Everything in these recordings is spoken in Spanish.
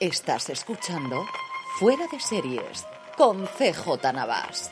Estás escuchando Fuera de Series con CJ Navas.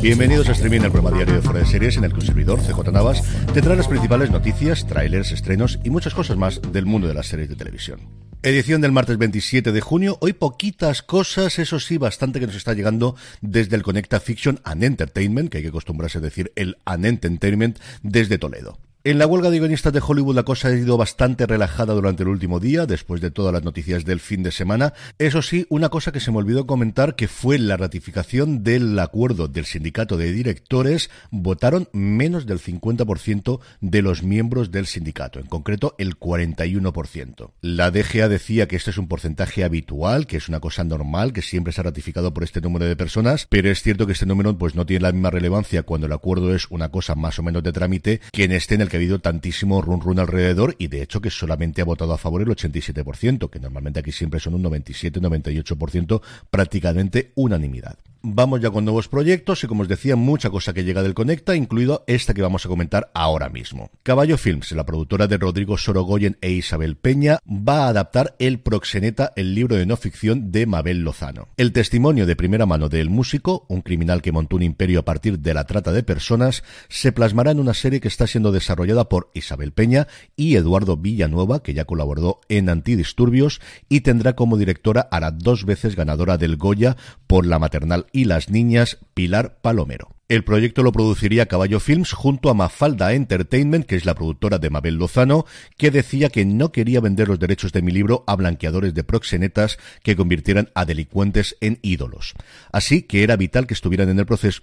Bienvenidos a Streaming, el programa diario de Fuera de Series, en el que un servidor, CJ Navas, tendrá las principales noticias, trailers, estrenos y muchas cosas más del mundo de las series de televisión. Edición del martes 27 de junio. Hoy poquitas cosas, eso sí, bastante que nos está llegando desde el Conecta Fiction and Entertainment, que hay que acostumbrarse a decir el An Entertainment desde Toledo. En la huelga de guionistas de Hollywood la cosa ha ido bastante relajada durante el último día, después de todas las noticias del fin de semana. Eso sí, una cosa que se me olvidó comentar, que fue la ratificación del acuerdo del sindicato de directores, votaron menos del 50% de los miembros del sindicato, en concreto el 41%. La DGA decía que este es un porcentaje habitual, que es una cosa normal, que siempre se ha ratificado por este número de personas, pero es cierto que este número pues no tiene la misma relevancia cuando el acuerdo es una cosa más o menos de trámite que en este en el que ha habido tantísimo run run alrededor y de hecho que solamente ha votado a favor el 87%, que normalmente aquí siempre son un 97-98%, prácticamente unanimidad. Vamos ya con nuevos proyectos y como os decía, mucha cosa que llega del Conecta, incluido esta que vamos a comentar ahora mismo. Caballo Films, la productora de Rodrigo Sorogoyen e Isabel Peña, va a adaptar El Proxeneta, el libro de no ficción de Mabel Lozano. El testimonio de primera mano del músico, un criminal que montó un imperio a partir de la trata de personas, se plasmará en una serie que está siendo desarrollada por Isabel Peña y Eduardo Villanueva, que ya colaboró en Antidisturbios, y tendrá como directora a la dos veces ganadora del Goya por la maternal y las niñas Pilar Palomero. El proyecto lo produciría Caballo Films junto a Mafalda Entertainment, que es la productora de Mabel Lozano, que decía que no quería vender los derechos de mi libro a blanqueadores de proxenetas que convirtieran a delincuentes en ídolos. Así que era vital que estuvieran en el proceso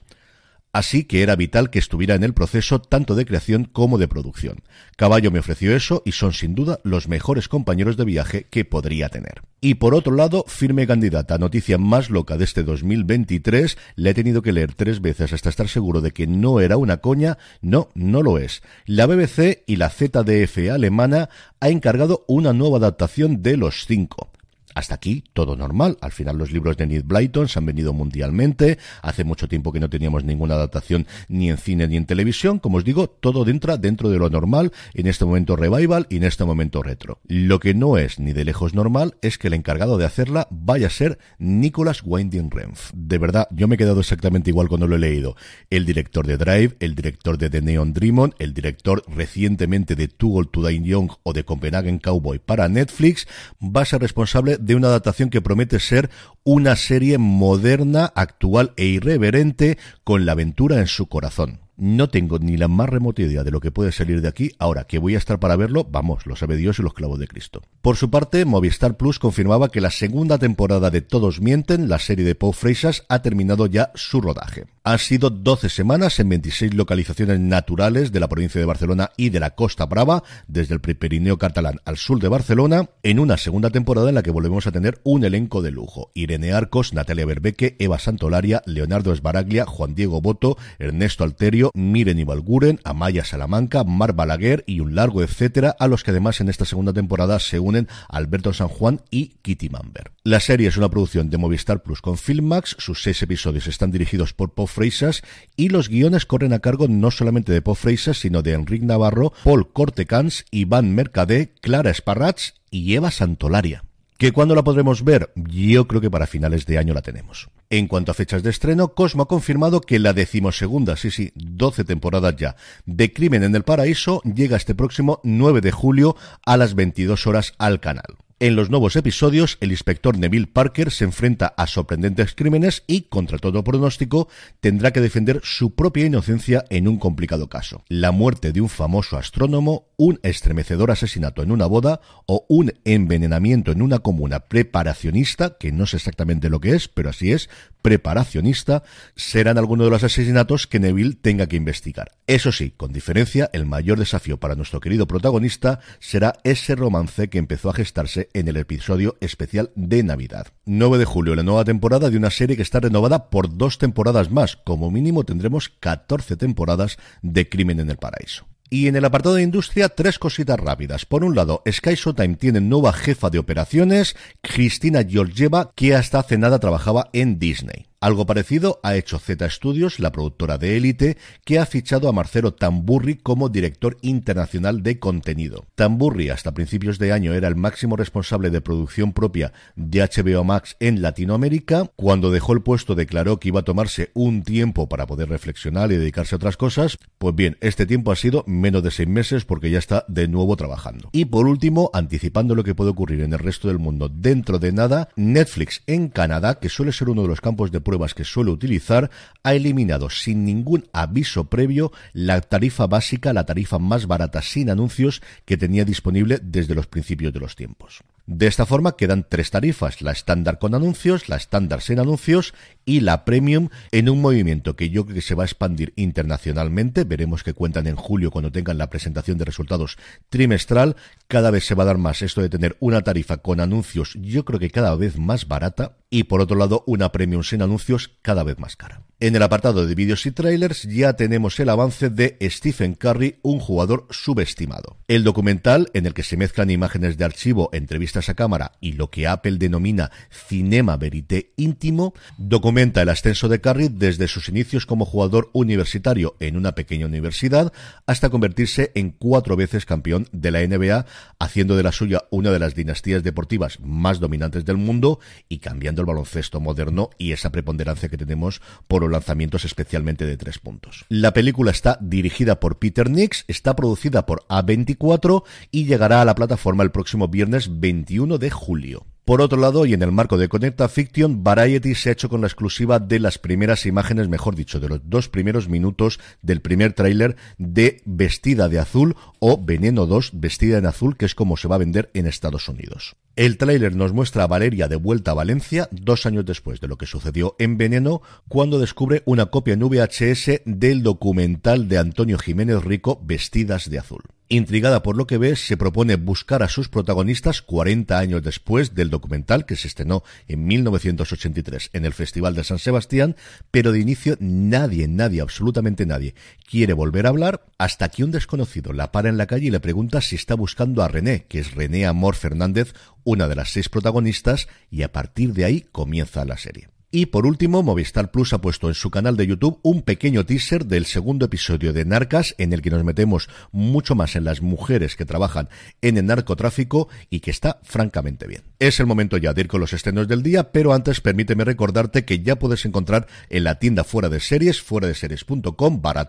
así que era vital que estuviera en el proceso tanto de creación como de producción. Caballo me ofreció eso y son sin duda los mejores compañeros de viaje que podría tener. Y por otro lado, firme candidata, noticia más loca de este 2023, le he tenido que leer tres veces hasta estar seguro de que no era una coña, no, no lo es. La BBC y la ZDF alemana ha encargado una nueva adaptación de Los Cinco. Hasta aquí todo normal. Al final los libros de Ned Blyton se han venido mundialmente. Hace mucho tiempo que no teníamos ninguna adaptación ni en cine ni en televisión. Como os digo, todo entra dentro de lo normal. En este momento revival y en este momento retro. Lo que no es ni de lejos normal es que el encargado de hacerla vaya a ser Nicholas Winding Renf. De verdad, yo me he quedado exactamente igual cuando lo he leído. El director de Drive, el director de The Neon Dreamon, el director recientemente de Too Old to Young o de Copenhagen Cowboy para Netflix, va a ser responsable de una adaptación que promete ser una serie moderna, actual e irreverente con la aventura en su corazón. No tengo ni la más remota idea de lo que puede salir de aquí. Ahora que voy a estar para verlo, vamos, lo sabe Dios y los clavos de Cristo. Por su parte, Movistar Plus confirmaba que la segunda temporada de Todos Mienten, la serie de Paul Freisas, ha terminado ya su rodaje. Han sido 12 semanas en 26 localizaciones naturales de la provincia de Barcelona y de la Costa Brava, desde el Pirineo catalán al sur de Barcelona, en una segunda temporada en la que volvemos a tener un elenco de lujo. Irene Arcos, Natalia Berbeque, Eva Santolaria, Leonardo Esbaraglia, Juan Diego Boto, Ernesto Alterio, Miren Ibalguren, Amaya Salamanca, Mar Balaguer y un largo etcétera, a los que además en esta segunda temporada se unen Alberto San Juan y Kitty Mamber. La serie es una producción de Movistar Plus con Filmax, sus seis episodios están dirigidos por Pop Freisas y los guiones corren a cargo no solamente de Pop Freisas, sino de Enrique Navarro, Paul Cortecans, Iván Mercadé, Clara Esparrats y Eva Santolaria. ¿Que cuándo la podremos ver? Yo creo que para finales de año la tenemos. En cuanto a fechas de estreno, Cosmo ha confirmado que la decimosegunda, sí, sí, 12 temporadas ya, de Crimen en el Paraíso llega este próximo 9 de julio a las 22 horas al canal. En los nuevos episodios, el inspector Neville Parker se enfrenta a sorprendentes crímenes y, contra todo pronóstico, tendrá que defender su propia inocencia en un complicado caso. La muerte de un famoso astrónomo, un estremecedor asesinato en una boda o un envenenamiento en una comuna preparacionista, que no sé exactamente lo que es, pero así es, preparacionista, serán algunos de los asesinatos que Neville tenga que investigar. Eso sí, con diferencia, el mayor desafío para nuestro querido protagonista será ese romance que empezó a gestarse en el episodio especial de Navidad. 9 de julio, la nueva temporada de una serie que está renovada por dos temporadas más. Como mínimo tendremos 14 temporadas de Crimen en el Paraíso. Y en el apartado de industria, tres cositas rápidas. Por un lado, Sky Showtime tiene nueva jefa de operaciones, Cristina Georgieva, que hasta hace nada trabajaba en Disney. Algo parecido ha hecho Z Studios, la productora de Élite, que ha fichado a Marcelo Tamburri como director internacional de contenido. Tamburri hasta principios de año era el máximo responsable de producción propia de HBO Max en Latinoamérica. Cuando dejó el puesto declaró que iba a tomarse un tiempo para poder reflexionar y dedicarse a otras cosas. Pues bien, este tiempo ha sido menos de seis meses porque ya está de nuevo trabajando. Y por último, anticipando lo que puede ocurrir en el resto del mundo dentro de nada, Netflix en Canadá, que suele ser uno de los campos de prueba que suele utilizar, ha eliminado sin ningún aviso previo la tarifa básica, la tarifa más barata sin anuncios que tenía disponible desde los principios de los tiempos. De esta forma quedan tres tarifas, la estándar con anuncios, la estándar sin anuncios y la premium en un movimiento que yo creo que se va a expandir internacionalmente. Veremos que cuentan en julio cuando tengan la presentación de resultados trimestral. Cada vez se va a dar más esto de tener una tarifa con anuncios, yo creo que cada vez más barata y por otro lado una premium sin anuncios cada vez más cara. En el apartado de vídeos y trailers ya tenemos el avance de Stephen Curry, un jugador subestimado. El documental, en el que se mezclan imágenes de archivo, entrevistas a cámara y lo que Apple denomina cinema verité íntimo, documenta el ascenso de Curry desde sus inicios como jugador universitario en una pequeña universidad hasta convertirse en cuatro veces campeón de la NBA, haciendo de la suya una de las dinastías deportivas más dominantes del mundo y cambiando baloncesto moderno y esa preponderancia que tenemos por los lanzamientos especialmente de tres puntos. La película está dirigida por Peter Nix, está producida por A24 y llegará a la plataforma el próximo viernes 21 de julio. Por otro lado, y en el marco de Conecta Fiction, Variety se ha hecho con la exclusiva de las primeras imágenes, mejor dicho, de los dos primeros minutos del primer tráiler de Vestida de Azul o Veneno 2 Vestida en Azul, que es como se va a vender en Estados Unidos. El tráiler nos muestra a Valeria de vuelta a Valencia dos años después de lo que sucedió en Veneno, cuando descubre una copia en VHS del documental de Antonio Jiménez Rico Vestidas de Azul. Intrigada por lo que ve, se propone buscar a sus protagonistas 40 años después del documental que se estrenó en 1983 en el Festival de San Sebastián, pero de inicio nadie, nadie, absolutamente nadie quiere volver a hablar hasta que un desconocido la para en la calle y le pregunta si está buscando a René, que es René Amor Fernández, una de las seis protagonistas, y a partir de ahí comienza la serie. Y por último, Movistar Plus ha puesto en su canal de YouTube un pequeño teaser del segundo episodio de Narcas, en el que nos metemos mucho más en las mujeres que trabajan en el narcotráfico y que está francamente bien. Es el momento ya de ir con los estrenos del día, pero antes permíteme recordarte que ya puedes encontrar en la tienda fuera de series, fuera de series.com, barra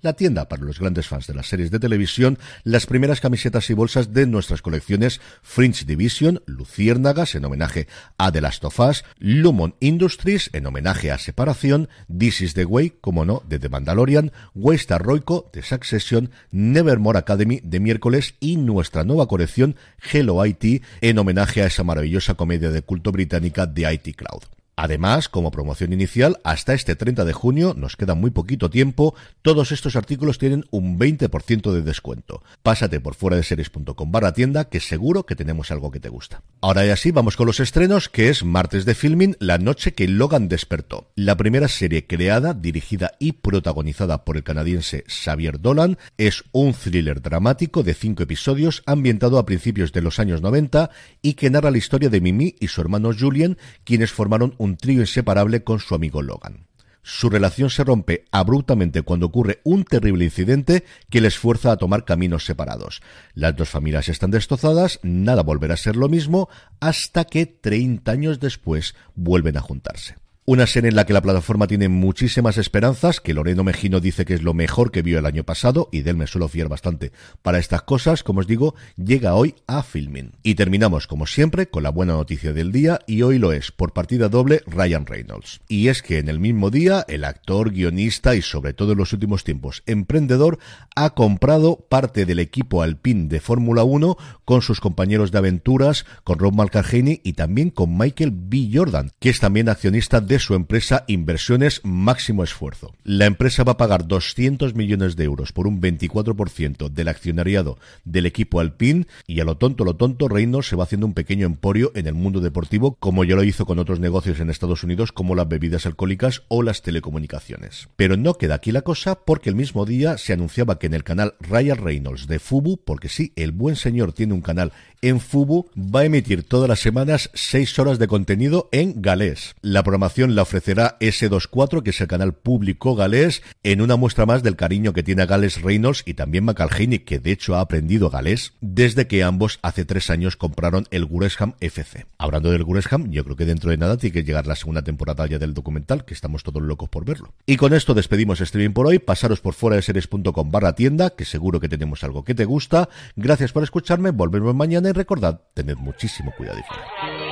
la tienda para los grandes fans de las series de televisión, las primeras camisetas y bolsas de nuestras colecciones Fringe Division, Luciérnagas en homenaje a The Last of Us, Lumon Industries, en homenaje a Separación, This is the Way, como no, de The Mandalorian, Waystar Roico, de Succession, Nevermore Academy, de miércoles, y nuestra nueva colección, Hello IT, en homenaje a esa maravillosa comedia de culto británica de IT Cloud. Además, como promoción inicial, hasta este 30 de junio, nos queda muy poquito tiempo, todos estos artículos tienen un 20% de descuento. Pásate por fuera de series.com barra tienda, que seguro que tenemos algo que te gusta. Ahora y así vamos con los estrenos, que es martes de filming, la noche que Logan despertó. La primera serie creada, dirigida y protagonizada por el canadiense Xavier Dolan, es un thriller dramático de cinco episodios ambientado a principios de los años 90 y que narra la historia de Mimi y su hermano Julien, quienes formaron un trío inseparable con su amigo Logan. su relación se rompe abruptamente cuando ocurre un terrible incidente que les fuerza a tomar caminos separados. Las dos familias están destrozadas, nada volverá a ser lo mismo, hasta que 30 años después vuelven a juntarse. Una serie en la que la plataforma tiene muchísimas esperanzas, que Loreno Mejino dice que es lo mejor que vio el año pasado, y de él me suelo fiar bastante para estas cosas, como os digo, llega hoy a Filming. Y terminamos, como siempre, con la buena noticia del día, y hoy lo es, por partida doble, Ryan Reynolds. Y es que en el mismo día, el actor, guionista y sobre todo en los últimos tiempos, emprendedor, ha comprado parte del equipo Alpine de Fórmula 1 con sus compañeros de aventuras, con Rob Malcargeni y también con Michael B. Jordan, que es también accionista de su empresa Inversiones Máximo Esfuerzo. La empresa va a pagar 200 millones de euros por un 24% del accionariado del equipo Alpine y a lo tonto, lo tonto, Reynolds se va haciendo un pequeño emporio en el mundo deportivo como ya lo hizo con otros negocios en Estados Unidos como las bebidas alcohólicas o las telecomunicaciones. Pero no queda aquí la cosa porque el mismo día se anunciaba que en el canal Ryan Reynolds de Fubu, porque sí, el buen señor tiene un canal en Fubu, va a emitir todas las semanas 6 horas de contenido en galés. La programación la ofrecerá S24, que es el canal público galés, en una muestra más del cariño que tiene a Gales Reynolds y también McAlhaney, que de hecho ha aprendido galés, desde que ambos hace tres años compraron el Guresham FC. Hablando del Guresham, yo creo que dentro de nada tiene que llegar la segunda temporada ya del documental, que estamos todos locos por verlo. Y con esto despedimos streaming por hoy, pasaros por fuera de series.com barra tienda, que seguro que tenemos algo que te gusta. Gracias por escucharme, volvemos mañana y recordad, tened muchísimo cuidado y fuera.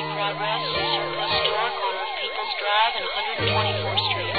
Drive and 124th Street.